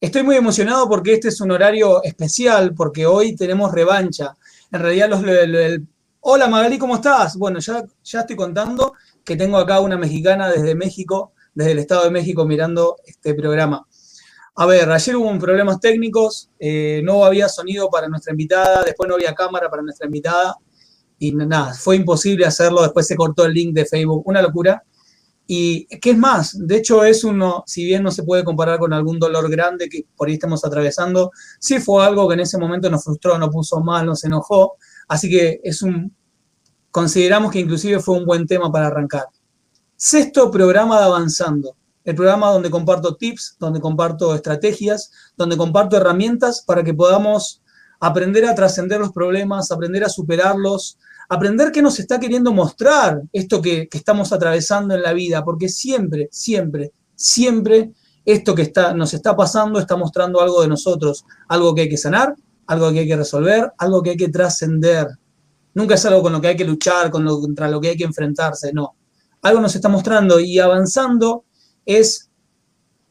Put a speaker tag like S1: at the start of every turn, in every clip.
S1: Estoy muy emocionado porque este es un horario especial, porque hoy tenemos revancha. En realidad, los, hola Magali, ¿cómo estás? Bueno, ya, ya estoy contando que tengo acá una mexicana desde México, desde el Estado de México, mirando este programa. A ver, ayer hubo problemas técnicos, eh, no había sonido para nuestra invitada, después no había cámara para nuestra invitada, y nada, fue imposible hacerlo, después se cortó el link de Facebook, una locura. Y qué es más, de hecho es uno, si bien no se puede comparar con algún dolor grande que por ahí estamos atravesando, sí fue algo que en ese momento nos frustró, nos puso mal, nos enojó, así que es un, consideramos que inclusive fue un buen tema para arrancar. Sexto programa de Avanzando, el programa donde comparto tips, donde comparto estrategias, donde comparto herramientas para que podamos aprender a trascender los problemas, aprender a superarlos, aprender qué nos está queriendo mostrar esto que, estamos atravesando en la vida, porque siempre, siempre, siempre esto que está, nos está pasando está mostrando algo de nosotros, algo que hay que sanar, algo que hay que resolver, algo que hay que trascender. Nunca es algo con lo que hay que luchar, con lo, contra lo que hay que enfrentarse, no. Algo nos está mostrando y avanzando es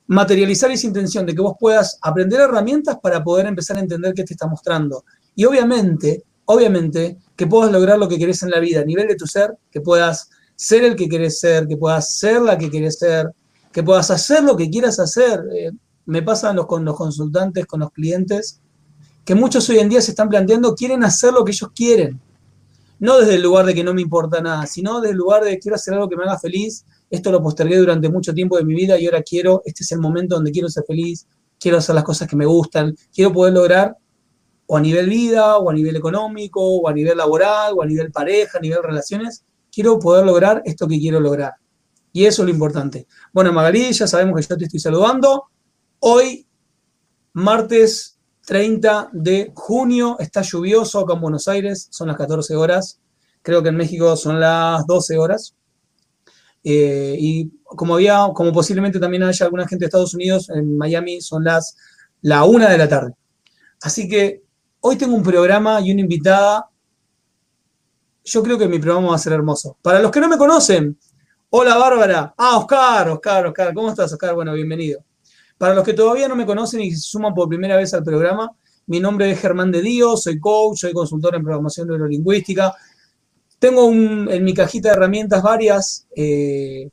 S1: materializar esa intención de que vos puedas aprender herramientas para poder empezar a entender qué te está mostrando. Y obviamente, obviamente, que puedas lograr lo que querés en la vida, a nivel de tu ser, que puedas ser el que querés ser, que puedas ser la que querés ser, que puedas hacer lo que quieras hacer. Eh, me pasa los, con los consultantes, con los clientes, que muchos hoy en día se están planteando, quieren hacer lo que ellos quieren. No desde el lugar de que no me importa nada, sino desde el lugar de quiero hacer algo que me haga feliz. Esto lo postergué durante mucho tiempo de mi vida y ahora quiero, este es el momento donde quiero ser feliz, quiero hacer las cosas que me gustan, quiero poder lograr o a nivel vida, o a nivel económico, o a nivel laboral, o a nivel pareja, a nivel relaciones, quiero poder lograr esto que quiero lograr. Y eso es lo importante. Bueno, Magalí, ya sabemos que yo te estoy saludando. Hoy, martes 30 de junio, está lluvioso acá en Buenos Aires, son las 14 horas. Creo que en México son las 12 horas. Eh, y como había, como posiblemente también haya alguna gente de Estados Unidos, en Miami son las la una de la tarde. Así que Hoy tengo un programa y una invitada. Yo creo que mi programa va a ser hermoso. Para los que no me conocen, hola Bárbara. Ah, Oscar, Oscar, Oscar. ¿Cómo estás, Oscar? Bueno, bienvenido. Para los que todavía no me conocen y se suman por primera vez al programa, mi nombre es Germán de Dios, soy coach, soy consultor en programación neurolingüística. Tengo en mi cajita de herramientas varias eh,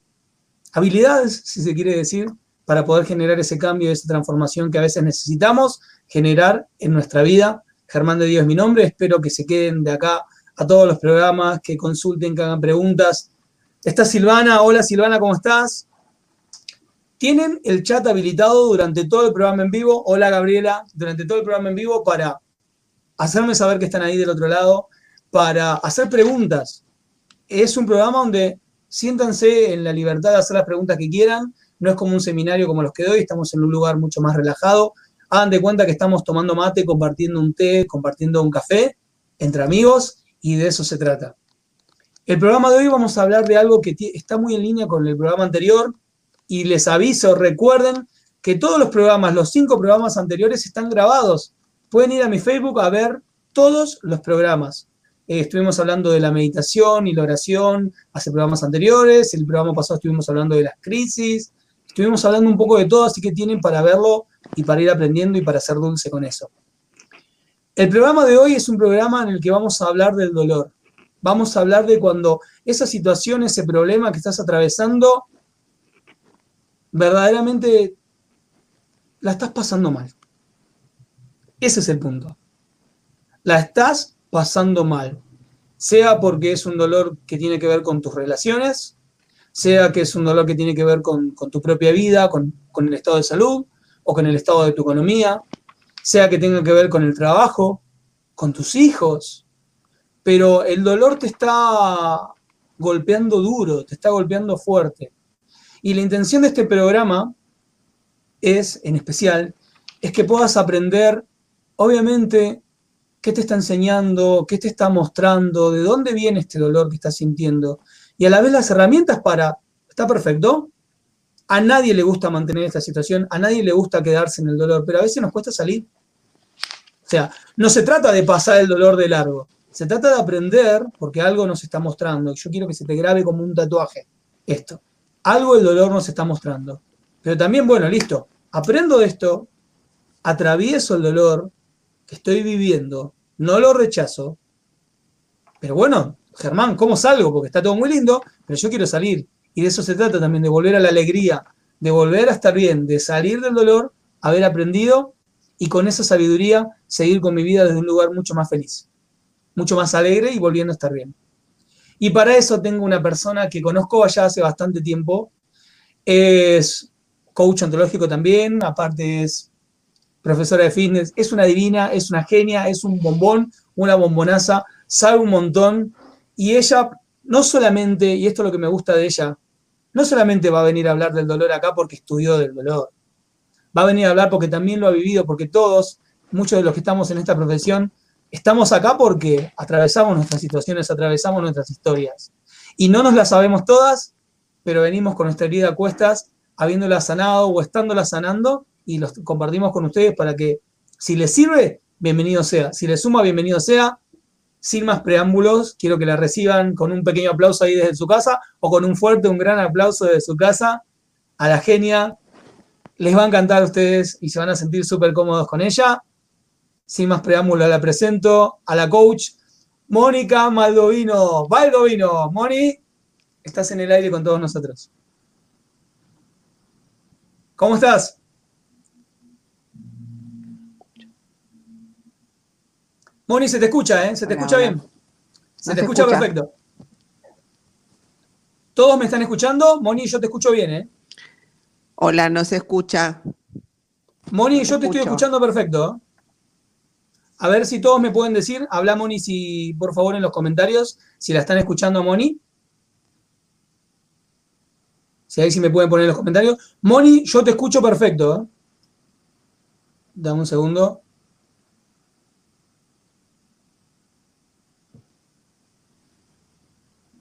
S1: habilidades, si se quiere decir, para poder generar ese cambio, esa transformación que a veces necesitamos generar en nuestra vida Germán de Dios es mi nombre, espero que se queden de acá a todos los programas, que consulten, que hagan preguntas. Está Silvana, hola Silvana, ¿cómo estás? Tienen el chat habilitado durante todo el programa en vivo, hola Gabriela, durante todo el programa en vivo para hacerme saber que están ahí del otro lado, para hacer preguntas. Es un programa donde siéntanse en la libertad de hacer las preguntas que quieran, no es como un seminario como los que doy, estamos en un lugar mucho más relajado, hagan de cuenta que estamos tomando mate, compartiendo un té, compartiendo un café entre amigos y de eso se trata. El programa de hoy vamos a hablar de algo que está muy en línea con el programa anterior y les aviso, recuerden que todos los programas, los cinco programas anteriores están grabados. Pueden ir a mi Facebook a ver todos los programas. Eh, estuvimos hablando de la meditación y la oración hace programas anteriores, el programa pasado estuvimos hablando de las crisis, estuvimos hablando un poco de todo, así que tienen para verlo y para ir aprendiendo y para ser dulce con eso. El programa de hoy es un programa en el que vamos a hablar del dolor. Vamos a hablar de cuando esa situación, ese problema que estás atravesando, verdaderamente la estás pasando mal. Ese es el punto. La estás pasando mal. Sea porque es un dolor que tiene que ver con tus relaciones, sea que es un dolor que tiene que ver con, tu propia vida, con, el estado de salud, o con el estado de tu economía, sea que tenga que ver con el trabajo, con tus hijos, pero el dolor te está golpeando duro, te está golpeando fuerte. Y la intención de este programa es, en especial, es que puedas aprender, obviamente, qué te está enseñando, qué te está mostrando, de dónde viene este dolor que estás sintiendo. Y a la vez las herramientas para, ¿está perfecto? A nadie le gusta mantener esta situación, a nadie le gusta quedarse en el dolor, pero a veces nos cuesta salir. O sea, no se trata de pasar el dolor de largo, se trata de aprender porque algo nos está mostrando. Yo quiero que se te grabe como un tatuaje esto. Algo el dolor nos está mostrando. Pero también, bueno, listo, aprendo esto, atravieso el dolor que estoy viviendo, no lo rechazo, pero bueno, Germán, ¿cómo salgo? Porque está todo muy lindo, pero yo quiero salir. Y de eso se trata también, de volver a la alegría, de volver a estar bien, de salir del dolor, haber aprendido y con esa sabiduría seguir con mi vida desde un lugar mucho más feliz, mucho más alegre y volviendo a estar bien. Y para eso tengo una persona que conozco allá hace bastante tiempo, es coach ontológico también, aparte es profesora de fitness, es una divina, es una genia, es un bombón, una bombonaza, sabe un montón. Y ella no solamente, y esto es lo que me gusta de ella, no solamente va a venir a hablar del dolor acá porque estudió del dolor, va a venir a hablar porque también lo ha vivido, porque todos, muchos de los que estamos en esta profesión, estamos acá porque atravesamos nuestras situaciones, atravesamos nuestras historias. Y no nos las sabemos todas, pero venimos con nuestra herida a cuestas, habiéndola sanado o estándola sanando, y los compartimos con ustedes para que si les sirve, bienvenido sea. Si les suma, bienvenido sea. Sin más preámbulos, quiero que la reciban con un pequeño aplauso ahí desde su casa o con un fuerte, un gran aplauso desde su casa a la genia. Les va a encantar a ustedes y se van a sentir súper cómodos con ella. Sin más preámbulos, la presento a la coach Mónica Maldovino. Valdovino, Moni, estás en el aire con todos nosotros. ¿Cómo estás? Moni, se te escucha, ¿eh? Se te escucha bien. Se te escucha, perfecto. ¿Todos me están escuchando? Moni, yo te escucho bien, ¿eh?
S2: Hola, no se escucha.
S1: Moni, yo te estoy escuchando perfecto. A ver si todos me pueden decir. Habla, Moni, si, por favor, en los comentarios, si la están escuchando a Moni. Si ahí sí me pueden poner en los comentarios. Moni, yo te escucho perfecto. ¿eh? Dame un segundo.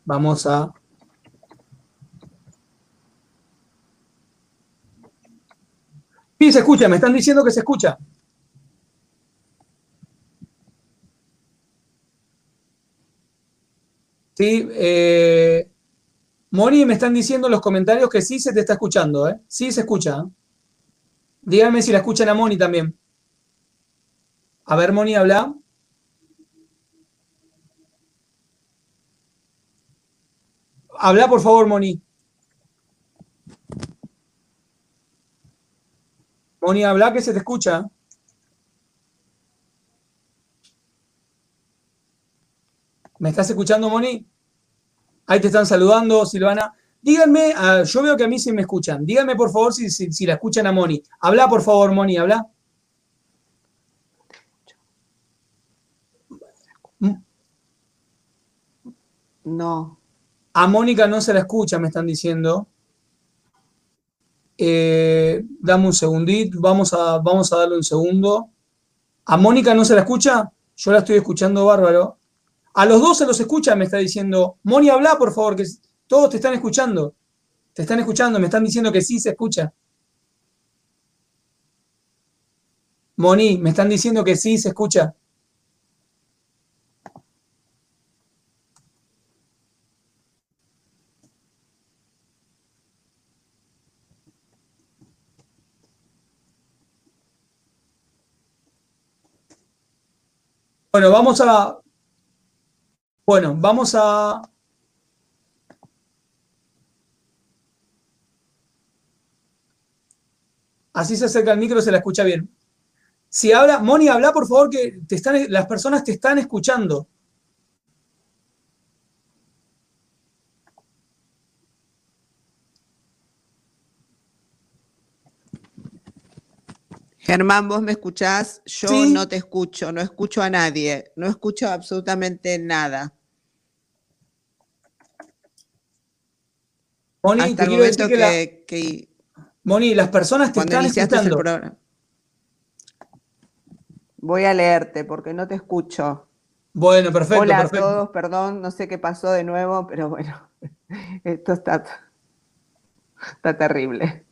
S1: Vamos a... Sí, se escucha, me están diciendo que se escucha. Sí, eh, Moni, me están diciendo en los comentarios que sí se te está escuchando, ¿eh? Sí se escucha. Díganme si la escuchan a Moni también. A ver, Moni, habla. Habla, por favor, Moni. Moni, habla que se te escucha. ¿Me estás escuchando, Moni? Ahí te están saludando, Silvana. Díganme, ah, yo veo que a mí sí me escuchan. Díganme, por favor, si, si la escuchan a Moni. Habla, por favor, Moni, habla.
S2: No.
S1: A Mónica no se la escucha, me están diciendo. Eh, dame un segundito, vamos a, vamos a darle un segundo. ¿A Mónica no se la escucha? Yo la estoy escuchando bárbaro. A los dos se los escucha, me está diciendo. Moni, habla, por favor, que todos te están escuchando. Te están escuchando, me están diciendo que sí se escucha. Moni, me están diciendo que sí se escucha. Bueno, vamos a. Bueno, vamos a. Así se acerca el micro, se la escucha bien. Si habla, Moni, habla por favor que te están, las personas te están escuchando.
S2: Germán, vos me escuchás, yo no te escucho, no escucho a nadie, no escucho absolutamente nada.
S1: Moni, te quiero decir que, Moni, las personas te están escuchando.
S2: Voy a leerte porque no te escucho.
S1: Bueno, perfecto.
S2: Hola
S1: a
S2: todos, perdón, no sé qué pasó de nuevo, pero bueno, esto está, está terrible.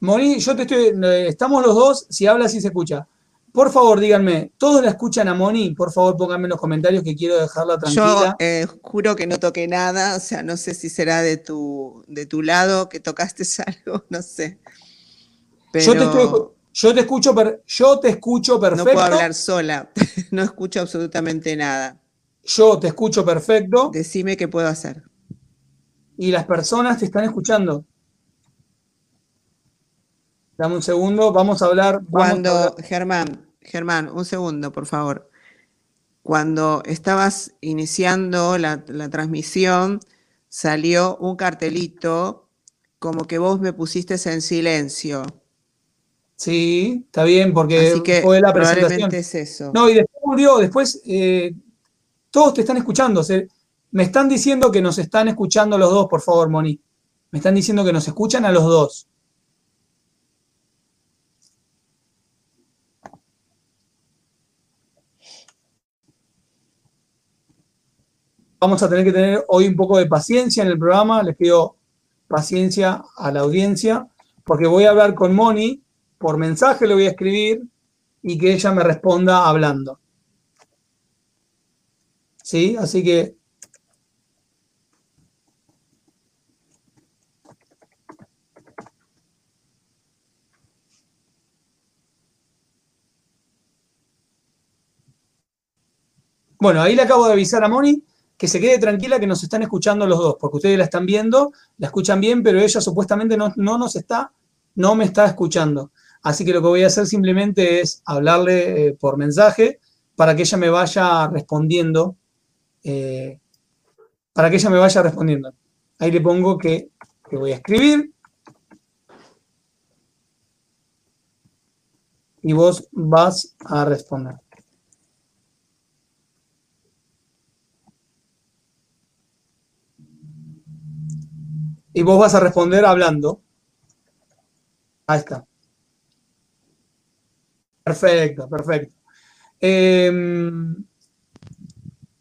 S1: Moni, yo te estoy. Eh, estamos los dos, si hablas y se escucha. Por favor, díganme, ¿todos la escuchan a Moni? Por favor, pónganme en los comentarios que quiero dejarla tranquila.
S2: Yo eh, juro que no toqué nada, o sea, no sé si será de tu, de tu lado que tocaste algo, no sé.
S1: Yo, te yo, te escucho yo te escucho perfecto. No
S2: puedo hablar sola, no escucho absolutamente nada.
S1: Yo te escucho perfecto.
S2: Decime qué puedo hacer.
S1: Y las personas te están escuchando. Dame un segundo, vamos a hablar.
S2: Cuando, Germán, Germán, un segundo, por favor. Cuando estabas iniciando la, transmisión, salió un cartelito como que vos me pusiste en silencio.
S1: Sí, está bien, porque fue la presentación.
S2: es eso.
S1: No, y después murió, después eh, todos te están escuchando. me están diciendo que nos están escuchando los dos, por favor, Moni. Me están diciendo que nos escuchan a los dos. Vamos a tener que tener hoy un poco de paciencia en el programa. Les pido paciencia a la audiencia, porque voy a hablar con Moni, por mensaje le voy a escribir y que ella me responda hablando. ¿Sí? Así que... Bueno, ahí le acabo de avisar a Moni que se quede tranquila que nos están escuchando los dos, porque ustedes la están viendo, la escuchan bien, pero ella supuestamente no, nos está, no me está escuchando. Así que lo que voy a hacer simplemente es hablarle eh, por mensaje para que ella me vaya respondiendo, eh, para que ella me vaya respondiendo. Ahí le pongo que, que voy a escribir. Y vos vas a responder. Y vos vas a responder hablando. Ahí está. Perfecto, perfecto. Em,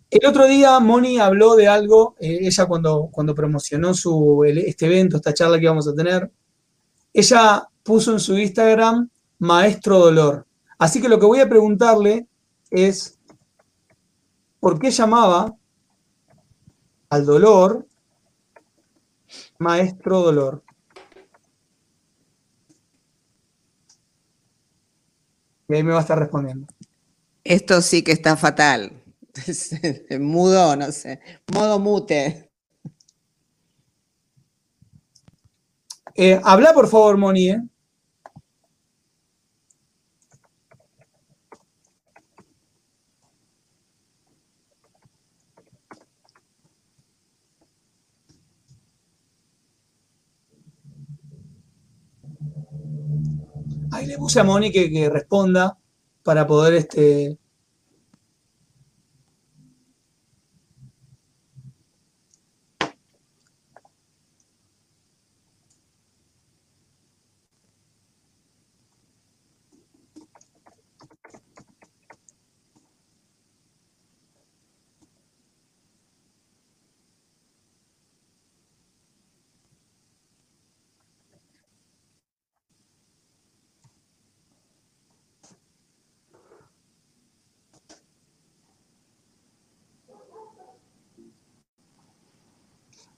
S1: el otro día Moni habló de algo, eh, ella cuando, cuando promocionó su, este evento, esta charla que vamos a tener, ella puso en su Instagram Maestro Dolor. Así que lo que voy a preguntarle es, ¿por qué llamaba al dolor Maestro Dolor. Y ahí me va a estar respondiendo.
S2: Esto sí que está fatal. Mudo, no sé. Modo mute.
S1: Eh, habla por favor, Moni, ¿eh? Ahí le puse a Moni que, responda para poder este,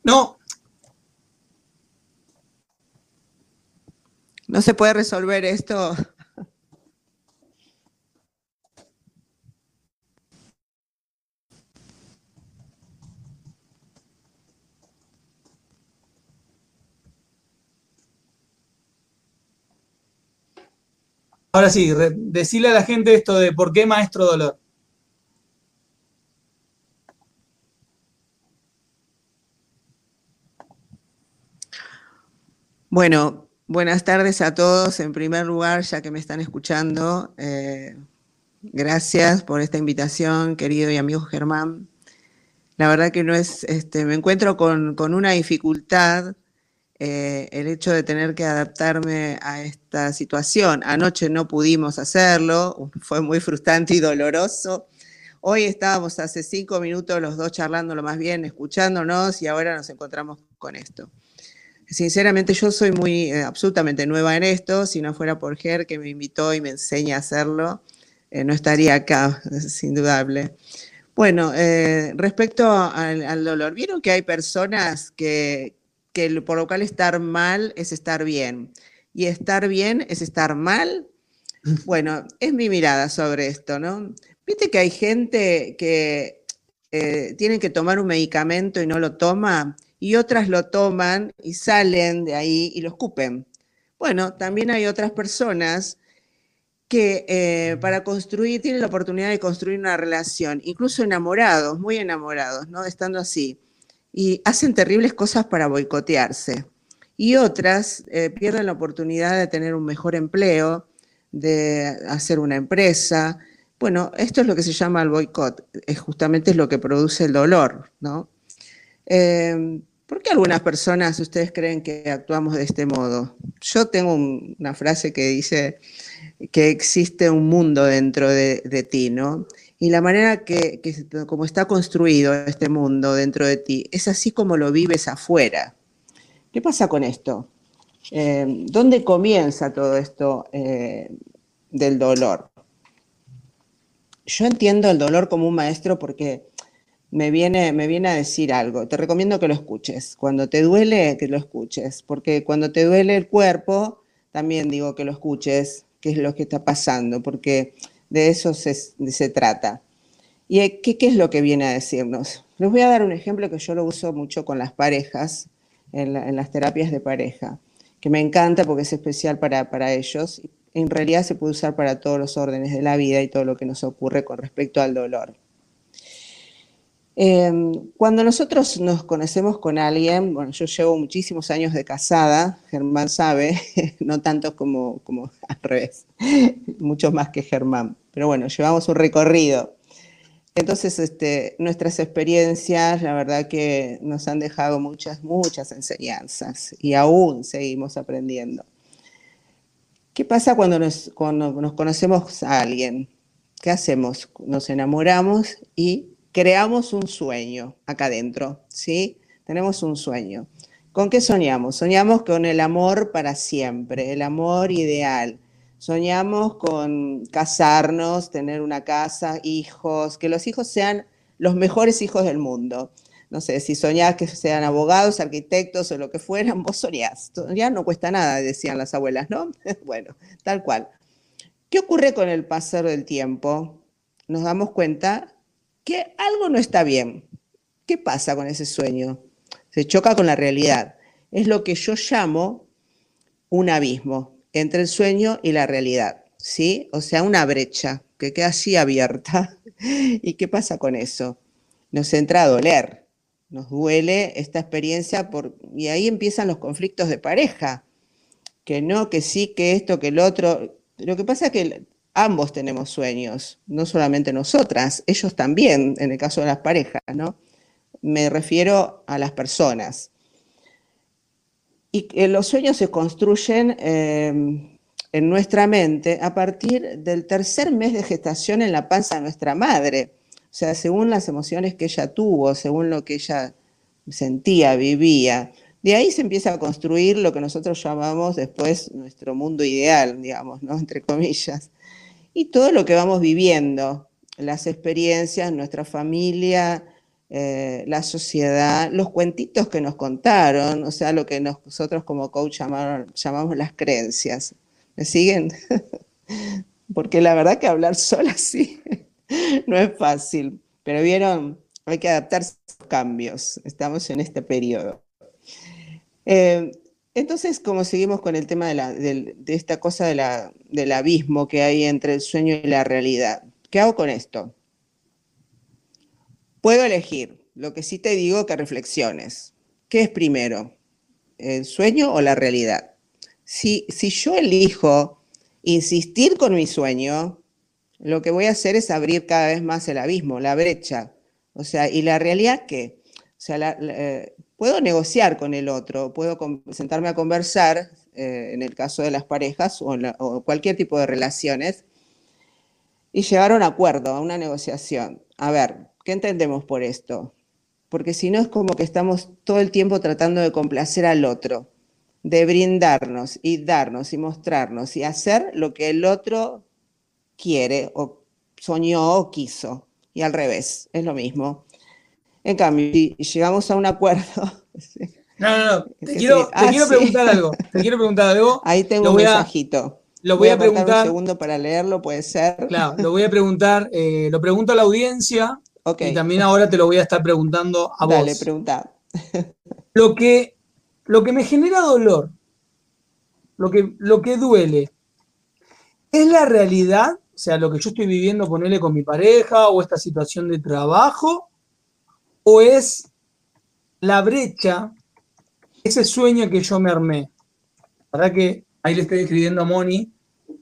S1: No.
S2: No se puede resolver esto.
S1: Ahora sí, decirle a la gente esto de por qué maestro dolor.
S2: Bueno, buenas tardes a todos. En primer lugar, ya que me están escuchando, eh, gracias por esta invitación, querido y amigo Germán. La verdad que no es, este, me encuentro con, una dificultad eh, el hecho de tener que adaptarme a esta situación. Anoche no pudimos hacerlo, fue muy frustrante y doloroso. Hoy estábamos hace cinco minutos los dos charlando lo más bien, escuchándonos y ahora nos encontramos con esto. Sinceramente yo soy muy eh, absolutamente nueva en esto, si no fuera por Ger que me invitó y me enseña a hacerlo, eh, no estaría acá, es indudable. Bueno, eh, respecto al, dolor, vieron que hay personas que, que por lo cual estar mal es estar bien y estar bien es estar mal. Bueno, es mi mirada sobre esto, ¿no? Viste que hay gente que eh, tiene que tomar un medicamento y no lo toma, y otras lo toman y salen de ahí y lo escupen. Bueno, también hay otras personas que eh, para construir, tienen la oportunidad de construir una relación, incluso enamorados, muy enamorados, ¿no? Estando así, y hacen terribles cosas para boicotearse. Y otras eh, pierden la oportunidad de tener un mejor empleo, de hacer una empresa, bueno, esto es lo que se llama el boicot, es justamente lo que produce el dolor, ¿no? Eh, ¿Por qué algunas personas ustedes creen que actuamos de este modo? Yo tengo una frase que dice que existe un mundo dentro de, ti, ¿no? Y la manera que, como está construido este mundo dentro de ti, es así como lo vives afuera. ¿Qué pasa con esto? Eh, ¿Dónde comienza todo esto eh, del dolor? yo entiendo el dolor como un maestro porque me viene, me viene a decir algo. Te recomiendo que lo escuches. Cuando te duele, que lo escuches. Porque cuando te duele el cuerpo, también digo que lo escuches, qué es lo que está pasando, porque de eso se, se trata. ¿Y qué, qué, es lo que viene a decirnos? Les voy a dar un ejemplo que yo lo uso mucho con las parejas, en, en las terapias de pareja, que me encanta porque es especial para, para ellos en realidad se puede usar para todos los órdenes de la vida y todo lo que nos ocurre con respecto al dolor. Em, cuando nosotros nos conocemos con alguien, bueno, yo llevo muchísimos años de casada, Germán sabe, no tanto como, al revés, muchos más que Germán, pero bueno, llevamos un recorrido. Entonces, este, nuestras experiencias, la verdad que nos han dejado muchas, muchas enseñanzas y aún seguimos aprendiendo. ¿Qué pasa cuando nos, conocemos a alguien? ¿Qué hacemos? Nos enamoramos y creamos un sueño acá adentro, ¿sí? Tenemos un sueño. ¿Con qué soñamos? Soñamos con el amor para siempre, el amor ideal. Soñamos con casarnos, tener una casa, hijos, que los hijos sean los mejores hijos del mundo no sé, si soñás que sean abogados, arquitectos o lo que fueran, vos soñás. Ya no cuesta nada, decían las abuelas, ¿no? bueno, tal cual. ¿Qué ocurre con el pasar del tiempo? Nos damos cuenta que algo no está bien. ¿Qué pasa con ese sueño? Se choca con la realidad. Es lo que yo llamo un abismo entre el sueño y la realidad, ¿sí? O sea, una brecha que queda así abierta. ¿Y qué pasa con eso? Nos entra a doler, nos duele esta experiencia por, y ahí empiezan los conflictos de pareja, que no, que sí, que esto, que el otro. Lo que pasa es que ambos tenemos sueños, no solamente nosotras, ellos también, en el caso de las parejas, ¿no? Me refiero a las personas. Y los sueños se construyen em, en nuestra mente a partir del tercer mes de gestación en la panza de nuestra madre. O sea, según las emociones que ella tuvo, según lo que ella sentía, vivía. De ahí se empieza a construir lo que nosotros llamamos después nuestro mundo ideal, digamos, ¿no? Entre comillas. Y todo lo que vamos viviendo, las experiencias, nuestra familia, eh, la sociedad, los cuentitos que nos contaron, o sea, lo que nosotros como coach llamamos las creencias. ¿Me siguen? Porque la verdad que hablar sola sí no es fácil, pero vieron, hay que adaptarse a los cambios, estamos en este periodo. Eh, entonces, como seguimos con el tema de, esta cosa del abismo que hay entre el sueño y la realidad, ¿qué hago con esto? Puedo elegir, lo que sí te digo que reflexiones. ¿Qué es primero? ¿El sueño o la realidad? Si, si yo elijo insistir con mi sueño, lo que voy a hacer es abrir cada vez más el abismo, la brecha. O sea, ¿y la realidad qué? O sea, eh, puedo negociar con el otro, puedo sentarme a conversar, eh, en el caso de las parejas o, cualquier tipo de relaciones, y llegar a un acuerdo, a una negociación. A ver, ¿qué entendemos por esto? Porque si no es como que estamos todo el tiempo tratando de complacer al otro, de brindarnos y darnos y mostrarnos y hacer lo que el otro quiere o soñó o quiso. Y al revés, es lo mismo. En cambio, si llegamos a un acuerdo.
S1: No, no, no. Te, quiero, te quiero, preguntar algo. Te quiero preguntar algo.
S2: Ahí tengo un mensajito.
S1: Lo voy, a, preguntar.
S2: Un segundo para leerlo, puede ser.
S1: Claro, lo voy a preguntar. Eh, lo pregunto a la audiencia. Y también ahora te lo voy a estar preguntando a vos.
S2: Dale, pregunta.
S1: Lo que, lo que me genera dolor, lo que, lo que duele, ¿es la realidad? O sea, lo que yo estoy viviendo, ponerle con mi pareja o esta situación de trabajo, o es la brecha, ese sueño que yo me armé. ¿Verdad que ahí le estoy escribiendo a Moni?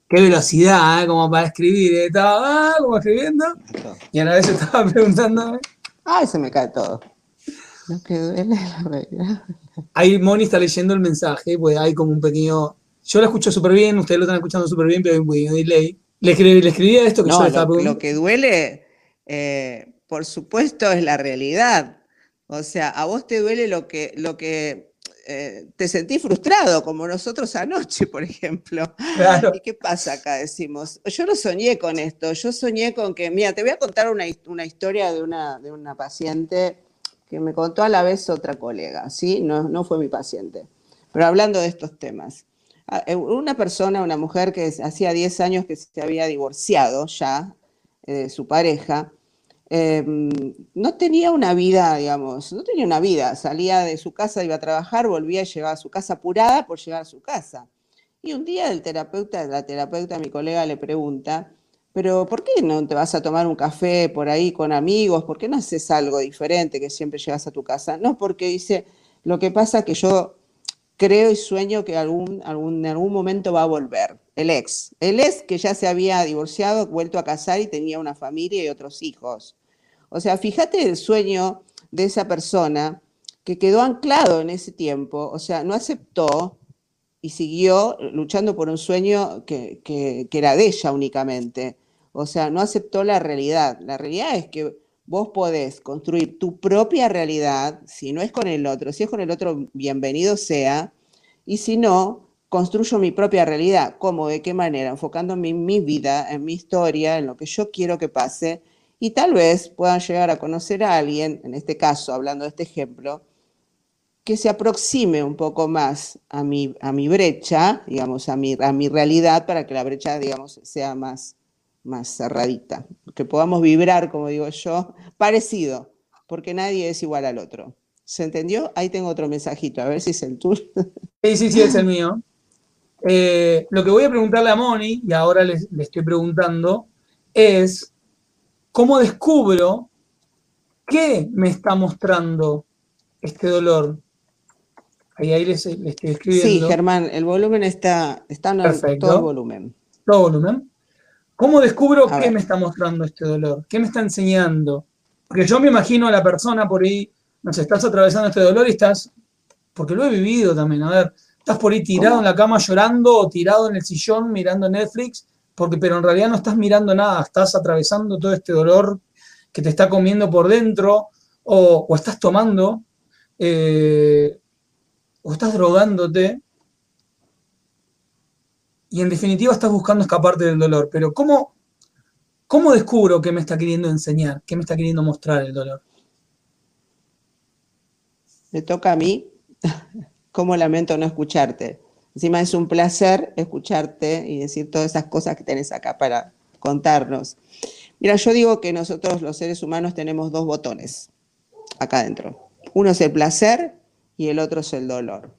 S1: Qué velocidad, ¿eh? como para escribir. ¿eh? Estaba ah, como escribiendo y a la vez estaba preguntándome.
S2: Ay, se me cae todo. Lo que duele la realidad.
S1: Ahí Moni está leyendo el mensaje, pues hay como un pequeño. Yo lo escucho súper bien, ustedes lo están escuchando súper bien, pero hay un pequeño delay. Le, escribí, le escribía esto que yo le estaba preguntando.
S2: Lo que duele, eh, por supuesto, es la realidad. O sea, a vos te duele lo que, lo que eh, te sentís frustrado, como nosotros anoche, por ejemplo. ¿Y qué pasa acá? Decimos, yo no soñé con esto, yo soñé con que, mira, te voy a contar una, historia de una, de una paciente que me contó a la vez otra colega, ¿sí? No, no fue mi paciente, pero hablando de estos temas. Eh, una persona, una mujer que hacía 10 años que se había divorciado ya eh, de su pareja, Em, no tenía una vida, digamos, no tenía una vida. Salía de su casa, iba a trabajar, volvía y llegaba a su casa apurada por llegar a su casa. Y un día el terapeuta, la terapeuta, mi colega, le pregunta, pero ¿por qué no te vas a tomar un café por ahí con amigos? ¿Por qué no haces algo diferente que siempre llegas a tu casa? No, porque dice, lo que pasa es que yo creo y sueño que algún, algún, en algún momento va a volver. El ex. El ex que ya se había divorciado, vuelto a casar y tenía una familia y otros hijos. O sea, fíjate el sueño de esa persona que quedó anclado en ese tiempo, o sea, no aceptó y siguió luchando por un sueño que, era de ella únicamente. O sea, no aceptó la realidad. La realidad es que vos podés construir tu propia realidad, si no es con el otro, si es con el otro, bienvenido sea, y si no, construyo mi propia realidad. ¿Cómo? ¿De qué manera? Enfocándome en mi vida, en mi historia, en lo que yo quiero que pase, y tal vez puedan llegar a conocer a alguien, en este caso, hablando de este ejemplo, que se aproxime un poco más a mi, a mi brecha, digamos, a mi, a mi realidad, para que la brecha, digamos, sea más, más cerradita, que podamos vibrar, como digo yo, parecido, porque nadie es igual al otro. ¿Se entendió? Ahí tengo otro mensajito, a ver si es el tuyo.
S1: Sí, sí, sí, es el mío. Eh, lo que voy a preguntarle a Moni, y ahora le, le estoy preguntando, es ¿Cómo descubro qué me está mostrando este dolor? Ahí, ahí les, estoy escribiendo.
S2: Sí, Germán, el volumen está, está en todo el volumen.
S1: Todo volumen. ¿Cómo descubro qué me está mostrando este dolor? ¿Qué me está enseñando? Porque yo me imagino a la persona por ahí, no sé, estás atravesando este dolor y estás, porque lo he vivido también, a ver, estás por ahí tirado en la cama llorando o tirado en el sillón mirando Netflix porque, pero en realidad no estás mirando nada, estás atravesando todo este dolor que te está comiendo por dentro, o, estás tomando, eh, o estás drogándote, y en definitiva estás buscando escaparte del dolor. Pero ¿cómo, cómo descubro qué me está queriendo enseñar, qué me está queriendo mostrar el dolor?
S2: Me toca a mí, cómo lamento no escucharte. Encima es un placer escucharte y decir todas esas cosas que tenés acá para contarnos. Mira, yo digo que nosotros los seres humanos tenemos dos botones acá adentro. Uno es el placer y el otro es el dolor.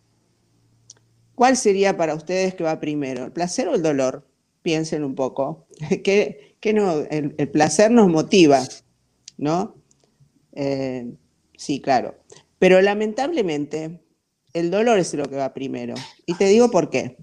S2: ¿Cuál sería para ustedes que va primero, el placer o el dolor? Piensen un poco. que, no, el, placer nos motiva, ¿no? Eh, sí, claro. Pero lamentablemente el dolor es lo que va primero. Y te digo por qué,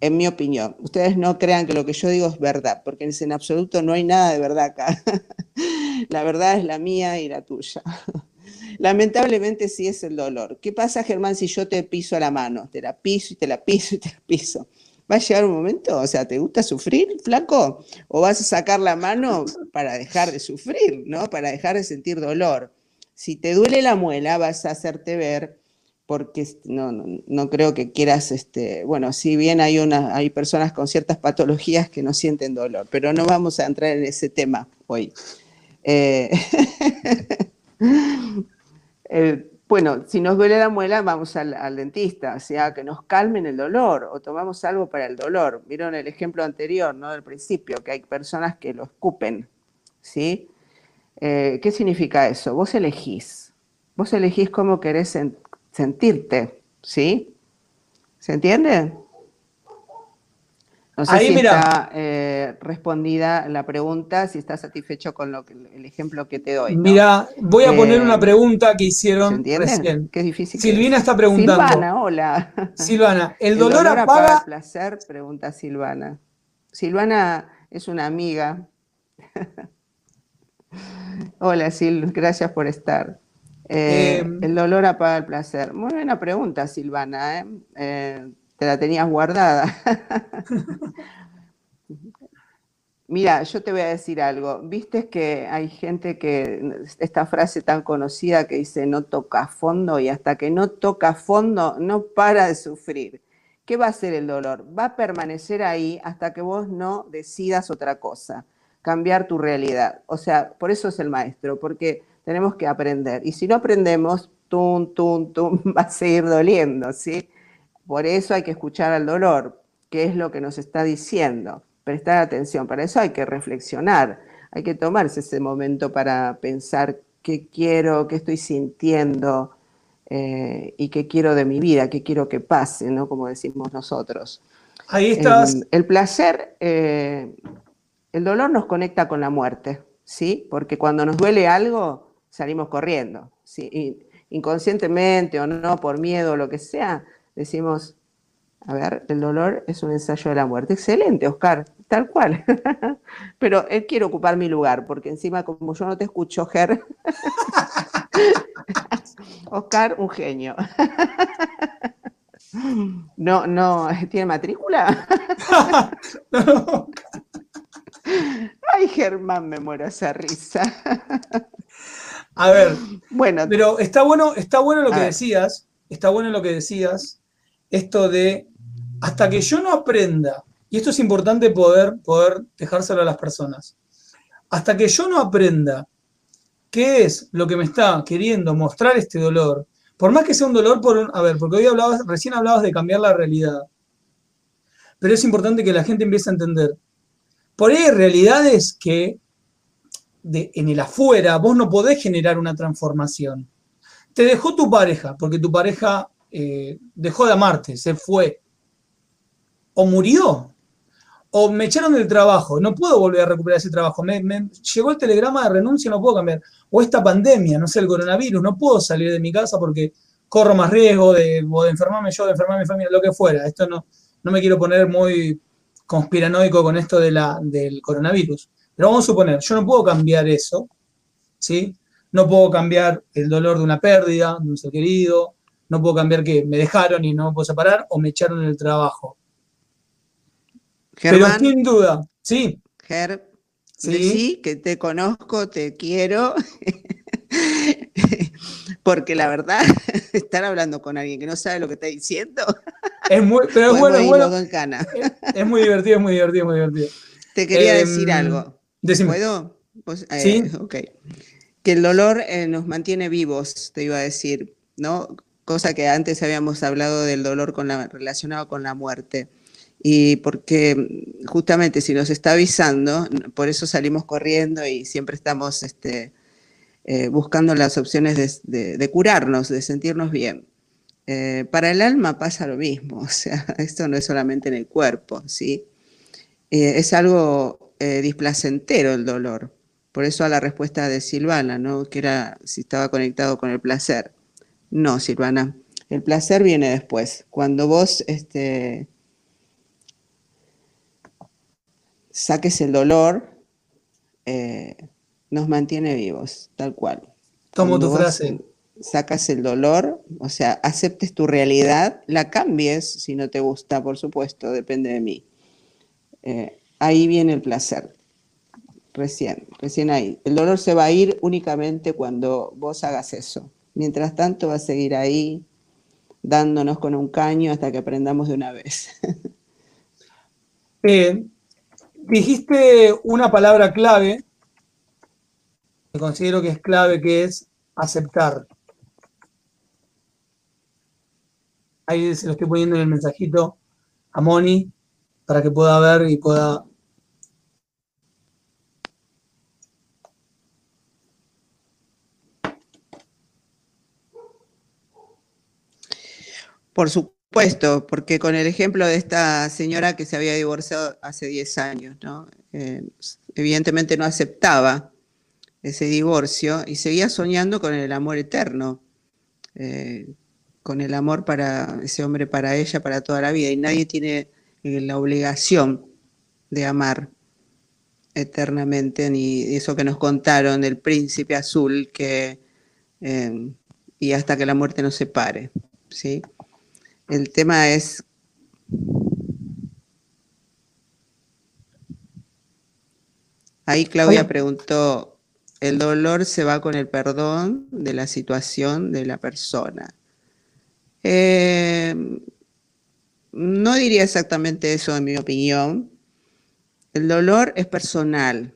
S2: en mi opinión. Ustedes no crean que lo que yo digo es verdad, porque en absoluto no hay nada de verdad acá. la verdad es la mía y la tuya. lamentablemente sí es el dolor. ¿Qué pasa, Germán, si yo te piso la mano? Te la piso y te la piso y te la piso. ¿Va a llegar un momento? O sea, ¿te gusta sufrir, flaco? ¿O vas a sacar la mano para dejar de sufrir, ¿no? Para dejar de sentir dolor. Si te duele la muela, vas a hacerte ver porque no, no, creo que quieras, este, bueno, si bien hay, una, hay personas con ciertas patologías que no sienten dolor, pero no vamos a entrar en ese tema hoy. Eh, bueno, si nos duele la muela, vamos al, dentista, o sea, que nos calmen el dolor o tomamos algo para el dolor. Vieron el ejemplo anterior, ¿no? Del principio, que hay personas que lo escupen, ¿sí? Eh, ¿Qué significa eso? Vos elegís, vos elegís cómo querés sentirte, ¿sí? ¿Se entiende? No sé si está eh, respondida la pregunta, si está satisfecho con lo el ejemplo que te doy.
S1: Mira, voy a poner una eh, pregunta que hicieron recién.
S2: Qué difícil.
S1: Silvina está preguntando.
S2: Silvana, hola.
S1: Silvana, ¿el, dolor, apaga?
S2: el placer? Pregunta Silvana. Silvana es una amiga. hola, Sil, gracias por estar. Eh, el dolor apaga el placer. Muy buena pregunta, Silvana. ¿eh? te la tenías guardada. Mira, yo te voy a decir algo. Viste que hay gente que, esta frase tan conocida que dice no toca fondo y hasta que no toca fondo no para de sufrir. ¿Qué va a hacer el dolor? Va a permanecer ahí hasta que vos no decidas otra cosa, cambiar tu realidad. O sea, por eso es el maestro, porque tenemos que aprender. Y si no aprendemos, tum, tum, tum, va a seguir doliendo, ¿sí? Por eso hay que escuchar al dolor, qué es lo que nos está diciendo, prestar atención. Para eso hay que reflexionar, hay que tomarse ese momento para pensar qué quiero, qué estoy sintiendo eh, y qué quiero de mi vida, qué quiero que pase, ¿no? Como decimos nosotros.
S1: Ahí estás.
S2: el placer, eh, el dolor nos conecta con la muerte, ¿sí? Porque cuando nos duele algo, salimos corriendo, inconscientemente o no, por miedo o lo que sea, decimos, a ver, el dolor es un ensayo de la muerte. Excelente, Oscar, tal cual. Pero él quiere ocupar mi lugar, porque encima como yo no te escucho, Ger, Oscar, un genio. No, no, ¿tiene matrícula? Ay, Germán, me muero esa risa.
S1: A ver, bueno, pero está bueno, está bueno lo que decías, está bueno lo que decías, esto de hasta que yo no aprenda, y esto es importante poder, poder dejárselo a las personas, hasta que yo no aprenda qué es lo que me está queriendo mostrar este dolor, por más que sea un dolor por un, a ver, porque hoy hablabas, recién hablabas de cambiar la realidad, pero es importante que la gente empiece a entender. Por ahí hay realidades que en el afuera vos no podés generar una transformación. Te dejó tu pareja, porque tu pareja eh, dejó de amarte, se fue, o murió, o me echaron del trabajo, no puedo volver a recuperar ese trabajo, me, llegó el telegrama de renuncia, no puedo cambiar, o esta pandemia, no sé, el coronavirus, no puedo salir de mi casa porque corro más riesgo de, de enfermarme yo, de enfermar mi familia, lo que fuera. Esto no, no me quiero poner muy conspiranoico con esto de la, del coronavirus. Pero vamos a suponer, yo no puedo cambiar eso, ¿sí? No puedo cambiar el dolor de una pérdida de un ser querido, no puedo cambiar que me dejaron y no me puedo separar o me echaron el trabajo. Pero sin duda, sí.
S2: Ger, sí. que te conozco, te quiero. Porque la verdad, estar hablando con alguien que no sabe lo que está diciendo.
S1: Es muy, pero es bueno, es bueno. Es, muy divertido, es muy divertido, muy divertido.
S2: Te quería em, decir algo. ¿Puedo? Pues,
S1: eh, sí.
S2: Ok. Que el dolor eh, nos mantiene vivos, te iba a decir, ¿no? cosa que antes habíamos hablado del dolor con la, relacionado con la muerte. Y porque justamente si nos está avisando, por eso salimos corriendo y siempre estamos este, eh, buscando las opciones de, curarnos, de sentirnos bien. Eh, para el alma pasa lo mismo, o sea, esto no es solamente en el cuerpo, ¿sí? Eh, es algo displacentero el dolor. Por eso a la respuesta de Silvana, ¿no? Que era si estaba conectado con el placer. No, Silvana. El placer viene después. Cuando vos este, saques el dolor, eh, nos mantiene vivos, tal cual.
S1: Tomo tu frase.
S2: sacas el dolor, o sea, aceptes tu realidad, la cambies si no te gusta, por supuesto, depende de mí. Eh, ahí viene el placer, recién, recién ahí. El dolor se va a ir únicamente cuando vos hagas eso. Mientras tanto va a seguir ahí, dándonos con un caño hasta que aprendamos de una vez.
S1: Eh, dijiste una palabra clave, considero que es clave, que es aceptar. Ahí se lo estoy poniendo en el mensajito a Moni para que pueda ver y pueda
S2: Por supuesto, porque con el ejemplo de esta señora que se había divorciado hace 10 años, ¿no? Eh, evidentemente no aceptaba ese divorcio y seguía soñando con el amor eterno, eh, con el amor para ese hombre, para ella, para toda la vida. Y nadie tiene eh, la obligación de amar eternamente, ni eso que nos contaron del príncipe azul, que, y hasta que la muerte nos separe. ¿sí? El tema es... Ahí Claudia preguntó, ¿el dolor se va con el perdón de la situación de la persona? Eh, no diría exactamente eso en mi opinión. El dolor es personal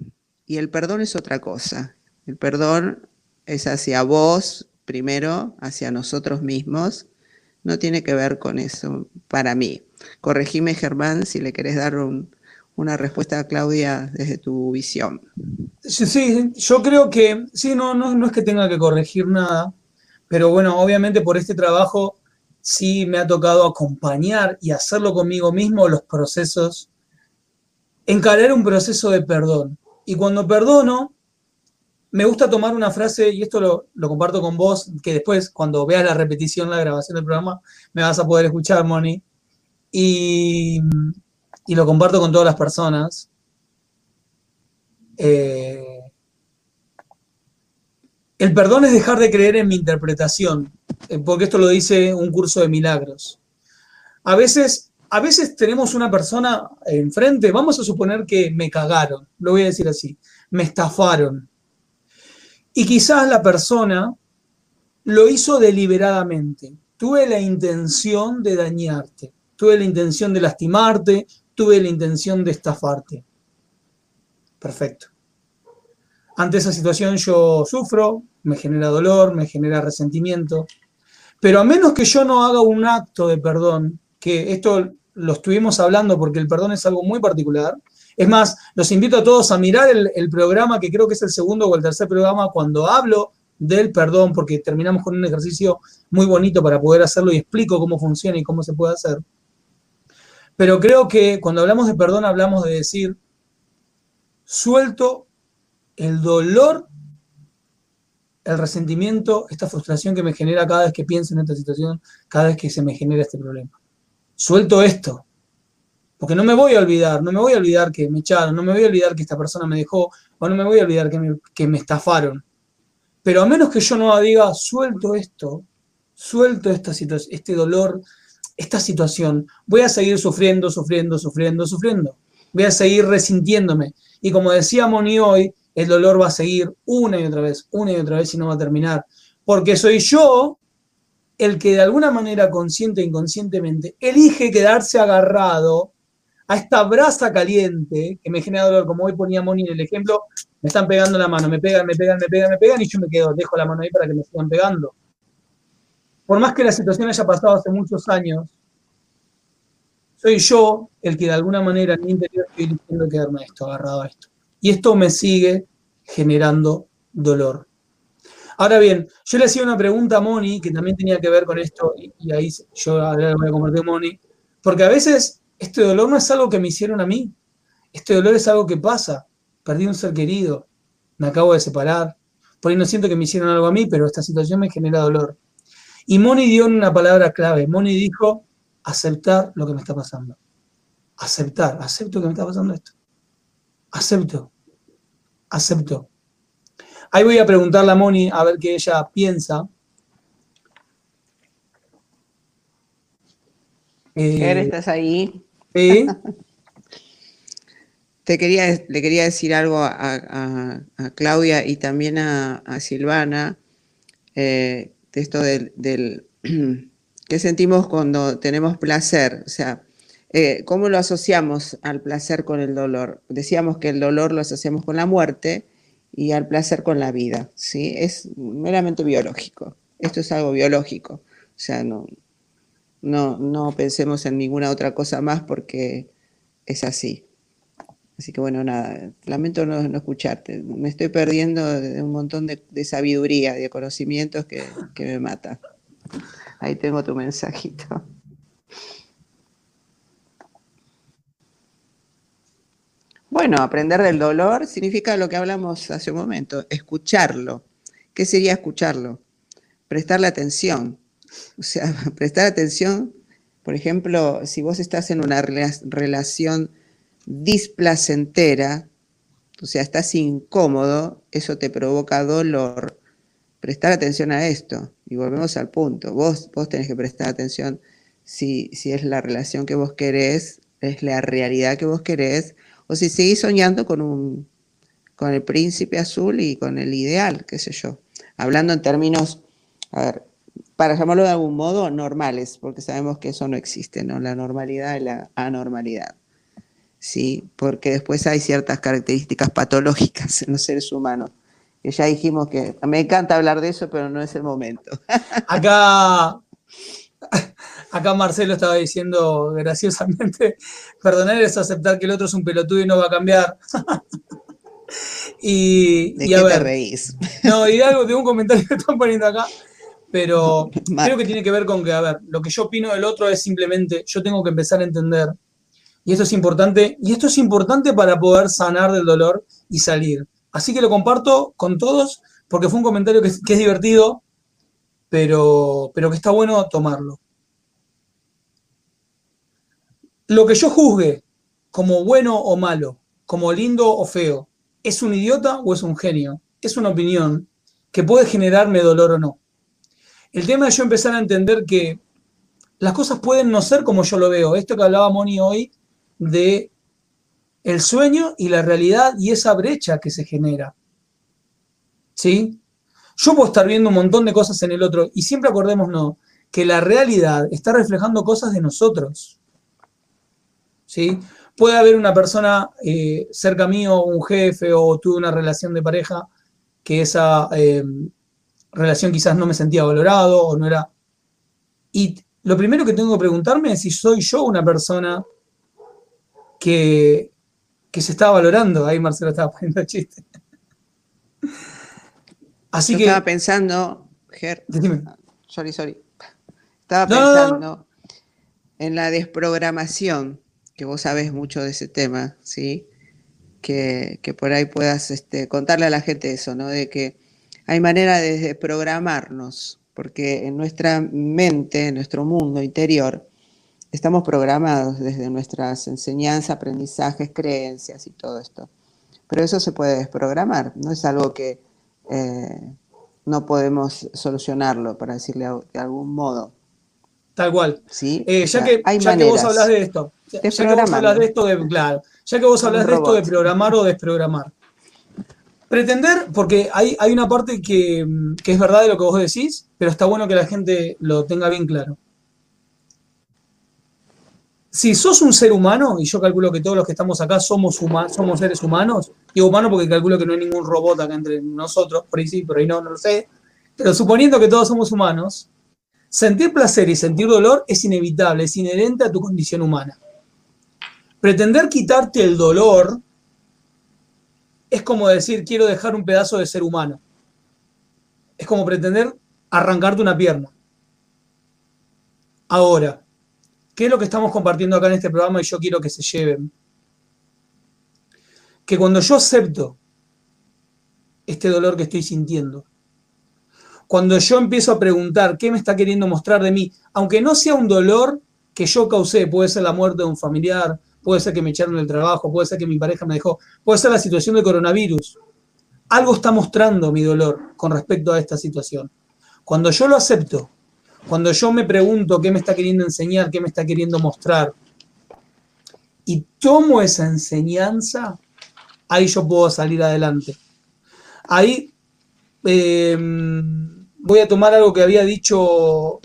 S2: y el perdón es otra cosa. El perdón es hacia vos primero, hacia nosotros mismos no tiene que ver con eso para mí. Corregime, Germán, si le querés dar una respuesta Claudia desde tu visión.
S1: Sí, yo creo que, sí, no, no, no es que tenga que corregir nada, pero bueno, obviamente por este trabajo sí me ha tocado acompañar y hacerlo conmigo mismo los procesos, encarar un proceso de perdón. Y cuando perdono, me gusta tomar una frase, y esto lo, comparto con vos, que después, cuando veas la repetición, la grabación del programa, me vas a poder escuchar, Moni. Y, lo comparto con todas las personas. Eh, el perdón es dejar de creer en mi interpretación, eh, porque esto lo dice un curso de milagros. A veces, a veces tenemos una persona enfrente, vamos a suponer que me cagaron, lo voy a decir así, me estafaron y quizás la persona lo hizo deliberadamente. Tuve la intención de dañarte, tuve la intención de lastimarte, tuve la intención de estafarte. Perfecto. Ante esa situación yo sufro, me genera dolor, me genera resentimiento, pero a menos que yo no haga un acto de perdón, que esto lo estuvimos hablando porque el perdón es algo muy particular, es más, los invito a todos a mirar el, programa, que creo que es el segundo o el tercer programa, cuando hablo del perdón, porque terminamos con un ejercicio muy bonito para poder hacerlo y explico cómo funciona y cómo se puede hacer. Pero creo que cuando hablamos de perdón hablamos de decir, suelto el dolor, el resentimiento, esta frustración que me genera cada vez que pienso en esta situación, cada vez que se me genera este problema. Suelto esto, porque no me voy a olvidar, no me voy a olvidar que me echaron, no me voy a olvidar que esta persona me dejó, o no me voy a olvidar que me, estafaron. Pero a menos que yo no diga, suelto esto, suelto esta situación, este dolor, esta situación, voy a seguir sufriendo, sufriendo, sufriendo, sufriendo. Voy a seguir resintiéndome. Y como decía Moni hoy, el dolor va a seguir una y otra vez, una y otra vez y no va a terminar. Porque soy yo el que de alguna manera, consciente e inconscientemente, elige quedarse agarrado a esta brasa caliente que me genera dolor, como hoy ponía Moni en el ejemplo, me están pegando la mano, me pegan, me pegan, me pegan, me pegan y yo me quedo, dejo la mano ahí para que me sigan pegando. Por más que la situación haya pasado hace muchos años, soy yo el que de alguna manera en mi interior estoy eligiendo quedarme esto, agarrado a esto. Y esto me sigue generando dolor. Ahora bien, yo le hacía una pregunta a Moni que también tenía que ver con esto, y, ahí yo ahora voy a compartir Moni, porque a veces este dolor no es algo que me hicieron a mí. Este dolor es algo que pasa. Perdí un ser querido. Me acabo de separar. Por ahí no siento que me hicieron algo a mí, pero esta situación me genera dolor. Y Moni dio una palabra clave. Moni dijo, aceptar lo que me está pasando. Aceptar, acepto que me está pasando esto. Acepto, acepto. Ahí voy a preguntarle a Moni a ver qué ella piensa.
S2: Eh, ¿estás ahí?
S1: Sí.
S2: Te quería, le quería decir algo a, Claudia y también a, Silvana. Eh, de esto del, del ¿qué sentimos cuando tenemos placer? O sea, eh, ¿cómo lo asociamos al placer con el dolor? Decíamos que el dolor lo asociamos con la muerte y al placer con la vida, ¿sí? Es meramente biológico. Esto es algo biológico. O sea, no, no, no pensemos en ninguna otra cosa más porque es así. Así que bueno, nada, lamento no, escucharte. Me estoy perdiendo de un montón de, sabiduría, de conocimientos que, que me mata. Ahí tengo tu mensajito. Bueno, aprender del dolor significa lo que hablamos hace un momento, escucharlo. ¿Qué sería escucharlo? Prestarle atención. O sea, prestar atención, por ejemplo, si vos estás en una relación displacentera, o sea, estás incómodo, eso te provoca dolor. Prestar atención a esto. Y volvemos al punto. Vos, vos tenés que prestar atención si, si es la relación que vos querés, es la realidad que vos querés, o si seguís soñando con un con el príncipe azul y con el ideal, qué sé yo. Hablando en términos, a ver, para llamarlo de algún modo, normales, porque sabemos que eso no existe, ¿no? La normalidad y la anormalidad. Sí, porque después hay ciertas características patológicas en los seres humanos. Que ya dijimos que me encanta hablar de eso, pero no es el momento.
S1: Acá, acá Marcelo estaba diciendo graciosamente, perdonar es aceptar que el otro es un pelotudo y no va a cambiar.
S2: y, ¿De qué te reís?
S1: No, y algo de un comentario que están poniendo acá, pero creo que tiene que ver con que, a ver, lo que yo opino del otro es simplemente, yo tengo que empezar a entender y esto es importante, y esto es importante para poder sanar del dolor y salir. Así que lo comparto con todos porque fue un comentario que, es divertido, pero, pero que está bueno tomarlo. Lo que yo juzgue como bueno o malo, como lindo o feo, ¿es un idiota o es un genio? Es una opinión que puede generarme dolor o no. El tema es yo empezar a entender que las cosas pueden no ser como yo lo veo. Esto que hablaba Moni hoy de el sueño y la realidad y esa brecha que se genera. ¿Sí? Yo puedo estar viendo un montón de cosas en el otro y siempre acordémonos que la realidad está reflejando cosas de nosotros. ¿Sí? Puede haber una persona eh, cerca mío, un jefe o tuve una relación de pareja que esa eh, relación quizás no me sentía valorado o no era... Y lo primero que tengo que preguntarme es si soy yo una persona que, se está valorando. Ahí Marcelo estaba poniendo chiste.
S2: Así que. Estaba pensando, Ger, sorry, sorry. Estaba pensando en la desprogramación, que vos sabés mucho de ese tema, ¿sí? Que, por ahí puedas este, contarle a la gente eso, ¿no? De que hay manera de desprogramarnos, porque en nuestra mente, en nuestro mundo interior, estamos programados desde nuestras enseñanzas, aprendizajes, creencias y todo esto. Pero eso se puede desprogramar, no es algo que eh, no podemos solucionarlo, para decirle de algún modo.
S1: Tal cual.
S2: ¿Sí?
S1: Eh, ya, que, ya que, vos hablas de esto, ya, que vos hablas de esto de, claro, ya que vos hablas de esto de programar o desprogramar. Pretender, porque hay, hay una parte que, que es verdad de lo que vos decís, pero está bueno que la gente lo tenga bien claro si sos un ser humano, y yo calculo que todos los que estamos acá somos, somos seres humanos, digo humano porque calculo que no hay ningún robot acá entre nosotros, por ahí sí, por ahí no, no lo sé, pero suponiendo que todos somos humanos, sentir placer y sentir dolor es inevitable, es inherente a tu condición humana. Pretender quitarte el dolor es como decir, quiero dejar un pedazo de ser humano. Es como pretender arrancarte una pierna. Ahora, ¿Qué es lo que estamos compartiendo acá en este programa y yo quiero que se lleven? Que cuando yo acepto este dolor que estoy sintiendo, cuando yo empiezo a preguntar qué me está queriendo mostrar de mí, aunque no sea un dolor que yo causé, puede ser la muerte de un familiar, puede ser que me echaron del trabajo, puede ser que mi pareja me dejó, puede ser la situación del coronavirus. Algo está mostrando mi dolor con respecto a esta situación. Cuando yo lo acepto, Cuando yo me pregunto qué me está queriendo enseñar, qué me está queriendo mostrar, y tomo esa enseñanza, ahí yo puedo salir adelante. Ahí em, voy a tomar algo que había dicho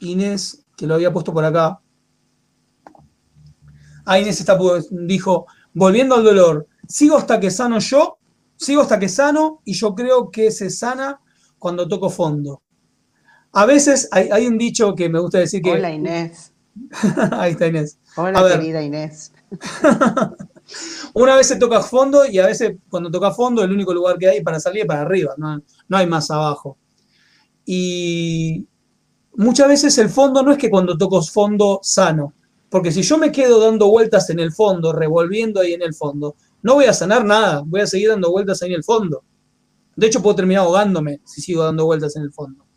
S1: Inés, que lo había puesto por acá. Ah, Inés está, dijo, volviendo al dolor, sigo hasta que sano yo, sigo hasta que sano y yo creo que se sana cuando toco fondo. A veces hay, un dicho que me gusta decir que...
S2: Hola Inés.
S1: Ahí está Inés.
S2: Hola querida Inés.
S1: Una vez se toca fondo y a veces cuando toca fondo el único lugar que hay para salir es para arriba, no, no hay más abajo. Y muchas veces el fondo no es que cuando toco fondo sano, porque si yo me quedo dando vueltas en el fondo, revolviendo ahí en el fondo, no voy a sanar nada, voy a seguir dando vueltas ahí en el fondo. De hecho, puedo terminar ahogándome si sigo dando vueltas en el fondo.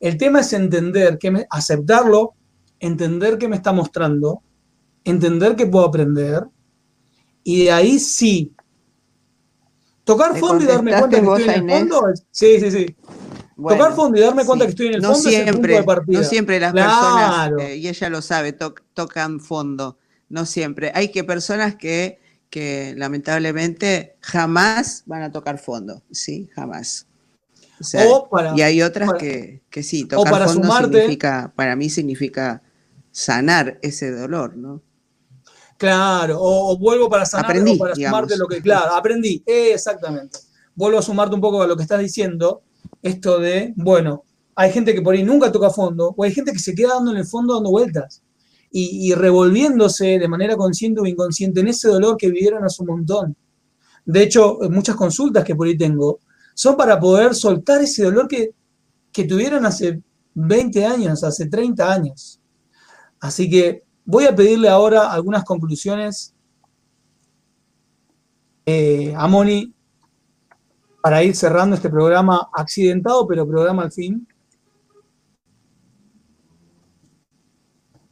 S1: El tema es entender, que aceptarlo, entender qué me está mostrando, entender que puedo aprender, y de ahí sí. Tocar fondo y darme cuenta que estoy en el fondo. Sí, sí, sí. Tocar fondo y darme cuenta que estoy en el fondo
S2: siempre,
S1: es el punto de partida.
S2: No siempre las personas, eh, y ella lo sabe, tocan fondo. No siempre. Hay que personas que, que lamentablemente jamás van a tocar fondo. Sí, jamás y hay otras que, que, sí, tocar para fondo significa, para mí significa sanar ese dolor, ¿no?
S1: Claro, o, vuelvo para sanar aprendí, para sumarte lo que, claro, aprendí, exactamente. Vuelvo a sumarte un poco a lo que estás diciendo, esto de, bueno, hay gente que por ahí nunca toca fondo, o hay gente que se queda dando en el fondo dando vueltas y, y revolviéndose de manera consciente o inconsciente en ese dolor que vivieron a su montón. De hecho, muchas consultas que por ahí tengo, son para poder soltar ese dolor que, tuvieron hace 20 años, hace 30 años. Así que voy a pedirle ahora algunas conclusiones eh, a Moni para ir cerrando este programa accidentado, pero programa al fin.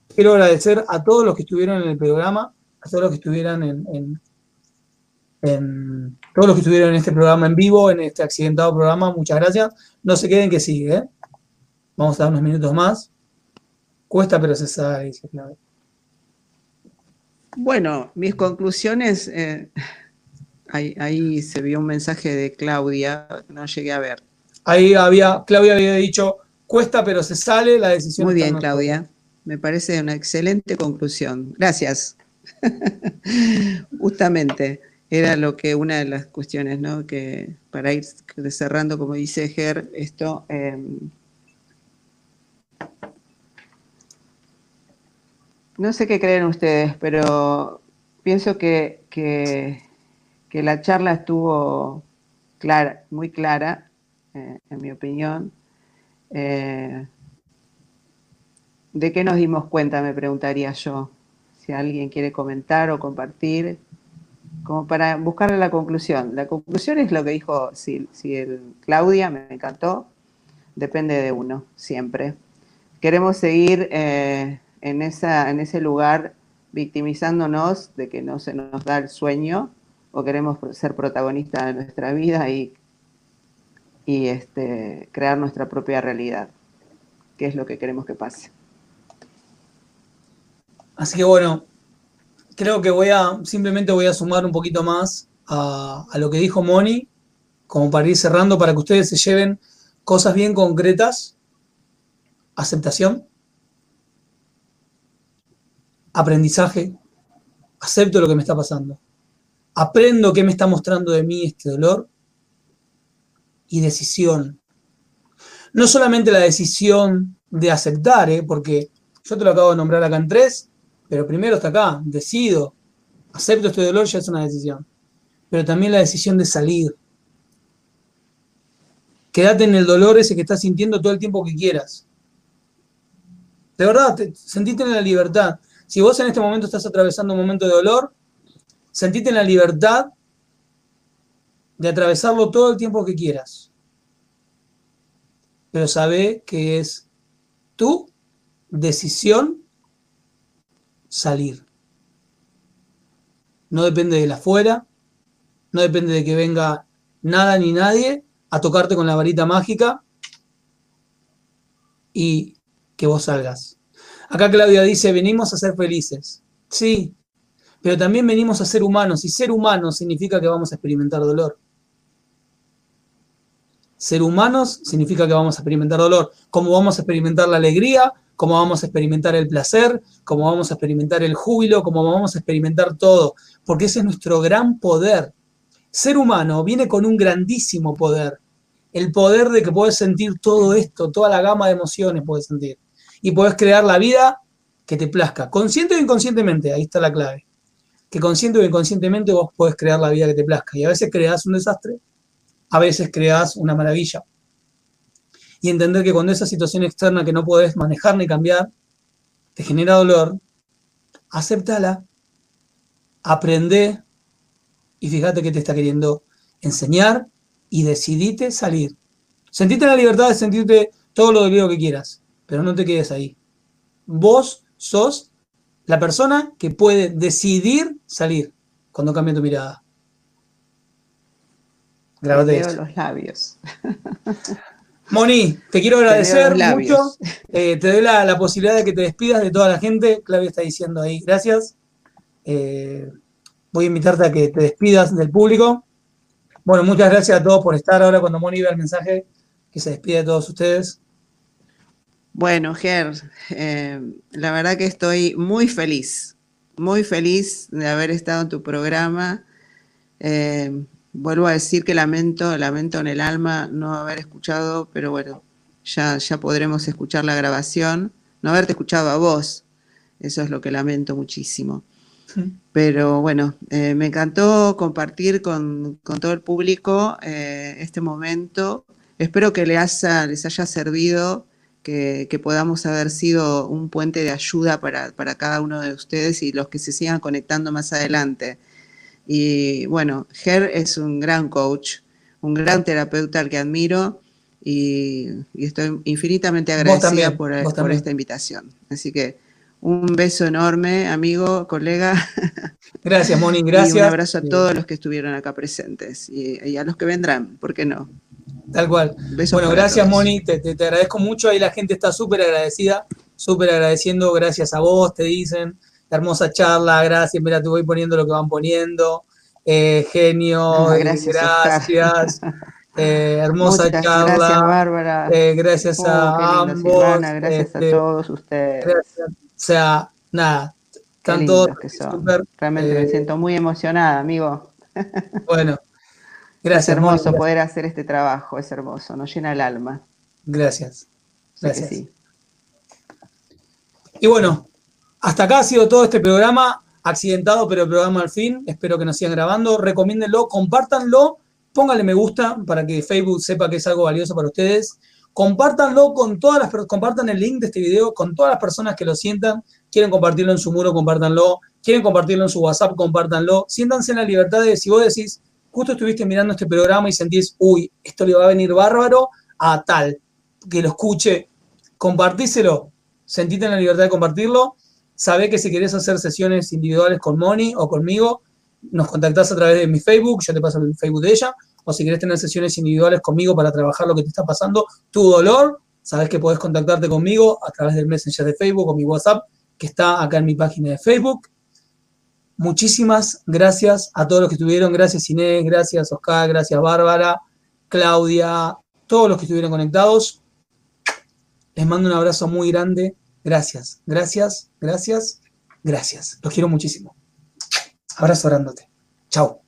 S1: Quiero agradecer a todos los que estuvieron en el programa, a todos los que estuvieran en todos los que estuvieron en este programa en vivo, en este accidentado programa, muchas gracias. No se queden que sigue, ¿eh? Vamos a dar unos minutos más. Cuesta, pero se sabe, dice
S2: Bueno, mis conclusiones, eh, ahí, se vio un mensaje de Claudia, no llegué a ver.
S1: Ahí había, Claudia había dicho, cuesta, pero se sale, la decisión.
S2: Muy bien, Claudia. Me parece una excelente conclusión. Gracias. Justamente era lo que una de las cuestiones, ¿no? Que para ir cerrando, como dice Ger, esto. Em, no sé qué creen ustedes, pero pienso que, que, la charla estuvo clara, muy clara, eh, en mi opinión. Eh, ¿De qué nos dimos cuenta? Me preguntaría yo. Si alguien quiere comentar o compartir como para buscarle la conclusión. La conclusión es lo que dijo si, el Claudia, me encantó, depende de uno, siempre. Queremos seguir eh, en, esa, en ese lugar victimizándonos de que no se nos da el sueño o queremos ser protagonistas de nuestra vida y, y este, crear nuestra propia realidad, que es lo que queremos que pase.
S1: Así que bueno, creo que voy a, simplemente voy a sumar un poquito más a, lo que dijo Moni, como para ir cerrando, para que ustedes se lleven cosas bien concretas. Aceptación, aprendizaje, acepto lo que me está pasando, aprendo qué me está mostrando de mí este dolor y decisión. No solamente la decisión de aceptar, ¿eh? porque yo te lo acabo de nombrar acá en tres, pero primero está acá, decido, acepto este dolor, ya es una decisión. Pero también la decisión de salir. Quédate en el dolor ese que estás sintiendo todo el tiempo que quieras. De verdad, sentite en la libertad. Si vos en este momento estás atravesando un momento de dolor, sentite en la libertad de atravesarlo todo el tiempo que quieras. Pero sabe que es tu decisión salir. No depende de la afuera, no depende de que venga nada ni nadie a tocarte con la varita mágica y que vos salgas. Acá Claudia dice, venimos a ser felices. Sí, pero también venimos a ser humanos y ser humanos significa que vamos a experimentar dolor. Ser humanos significa que vamos a experimentar dolor, como vamos a experimentar la alegría, como vamos a experimentar el placer, como vamos a experimentar el júbilo, como vamos a experimentar todo, porque ese es nuestro gran poder. Ser humano viene con un grandísimo poder, el poder de que puedes sentir todo esto, toda la gama de emociones puedes sentir, y puedes crear la vida que te plazca, consciente o inconscientemente, ahí está la clave, que consciente o inconscientemente vos podés crear la vida que te plazca, y a veces creas un desastre, a veces creas una maravilla y entender que cuando esa situación externa que no puedes manejar ni cambiar te genera dolor, acéptala, aprende y fíjate que te está queriendo enseñar y decidite salir. Sentite la libertad de sentirte todo lo dolido que quieras, pero no te quedes ahí. Vos sos la persona que puede decidir salir cuando cambia tu mirada.
S2: Grábate los labios.
S1: Moni, te quiero agradecer mucho. Eh, te doy la, posibilidad de que te despidas de toda la gente. Claudia está diciendo ahí, gracias. Eh, voy a invitarte a que te despidas del público. Bueno, muchas gracias a todos por estar ahora cuando Moni vea el mensaje, que se despide de todos ustedes.
S2: Bueno, Ger, eh, la verdad que estoy muy feliz, muy feliz de haber estado en tu programa vuelvo a decir que lamento, lamento en el alma no haber escuchado, pero bueno, ya, ya podremos escuchar la grabación, no haberte escuchado a vos, eso es lo que lamento muchísimo. Pero bueno, eh, me encantó compartir con, todo el público eh, este momento. Espero que les haya, les haya servido, que, podamos haber sido un puente de ayuda para, para cada uno de ustedes y los que se sigan conectando más adelante. Y bueno, Ger es un gran coach, un gran terapeuta al que admiro y, estoy infinitamente agradecida por, esta invitación. Así que un beso enorme, amigo, colega.
S1: Gracias, Moni, gracias. Y un
S2: abrazo a todos los que estuvieron acá presentes y, a los que vendrán, ¿por qué no?
S1: Tal cual. bueno, gracias, Moni, te, te, agradezco mucho. Ahí la gente está súper agradecida, súper agradeciendo, gracias a vos, te dicen hermosa charla, gracias, mira, te voy poniendo lo que van poniendo. Eh, genio, ah, gracias. gracias. Eh, hermosa charla. Gracias,
S2: Bárbara.
S1: Eh, gracias a ambos.
S2: gracias a este, todos ustedes.
S1: o sea, nada, están todos
S2: Realmente me siento muy emocionada, amigo.
S1: Bueno, gracias.
S2: Es hermoso poder hacer este trabajo, es hermoso, nos llena el alma.
S1: Gracias. Gracias. Y bueno, hasta acá ha sido todo este programa, accidentado, pero el programa al fin. Espero que nos sigan grabando. Recomiéndenlo, compártanlo, pónganle me gusta para que Facebook sepa que es algo valioso para ustedes. Compártanlo con todas las compartan el link de este video con todas las personas que lo sientan. Quieren compartirlo en su muro, compártanlo. Quieren compartirlo en su WhatsApp, compártanlo. Siéntanse en la libertad de si vos decís, justo estuviste mirando este programa y sentís, uy, esto le va a venir bárbaro a tal, que lo escuche, compartíselo. Sentite en la libertad de compartirlo Sabe que si querés hacer sesiones individuales con Moni o conmigo, nos contactás a través de mi Facebook, yo te paso el Facebook de ella, o si querés tener sesiones individuales conmigo para trabajar lo que te está pasando, tu dolor, sabes que podés contactarte conmigo a través del Messenger de Facebook o mi WhatsApp, que está acá en mi página de Facebook. Muchísimas gracias a todos los que estuvieron, gracias Inés, gracias Oscar, gracias Bárbara, Claudia, todos los que estuvieron conectados. Les mando un abrazo muy grande Gracias, gracias, gracias, gracias. Los quiero muchísimo. Abrazo orándote. Chao.